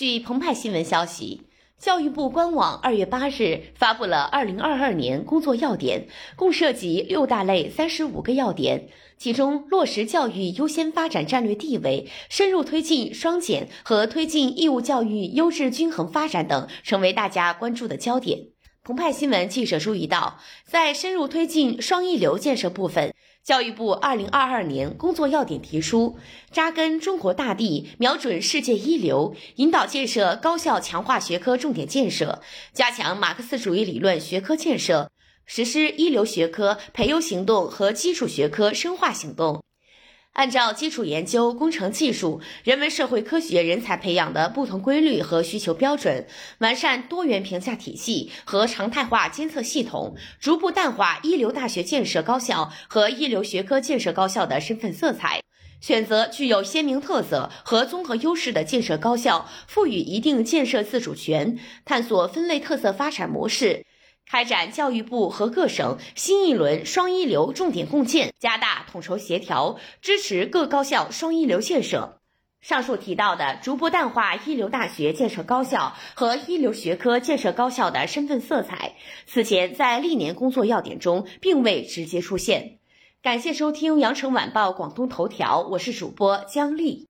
据澎湃新闻消息，教育部官网二月八日发布了二零二二年工作要点，共涉及六大类三十五个要点，其中落实教育优先发展战略地位、深入推进双减和推进义务教育优质均衡发展等，成为大家关注的焦点。澎湃新闻记者注意到，在深入推进双一流建设部分。教育部二零二二年工作要点提出，扎根中国大地，瞄准世界一流，引导建设高校强化学科重点建设，加强马克思主义理论学科建设，实施一流学科培优行动和基础学科深化行动。按照基础研究、工程技术、人文社会科学人才培养的不同规律和需求标准，完善多元评价体系和常态化监测系统，逐步淡化一流大学建设高校和一流学科建设高校的身份色彩，选择具有鲜明特色和综合优势的建设高校，赋予一定建设自主权，探索分类特色发展模式。开展教育部和各省新一轮双一流重点共建，加大统筹协调，支持各高校双一流建设。上述提到的逐步淡化一流大学建设高校和一流学科建设高校的身份色彩，此前在历年工作要点中并未直接出现。感谢收听羊城晚报广东头条，我是主播姜丽。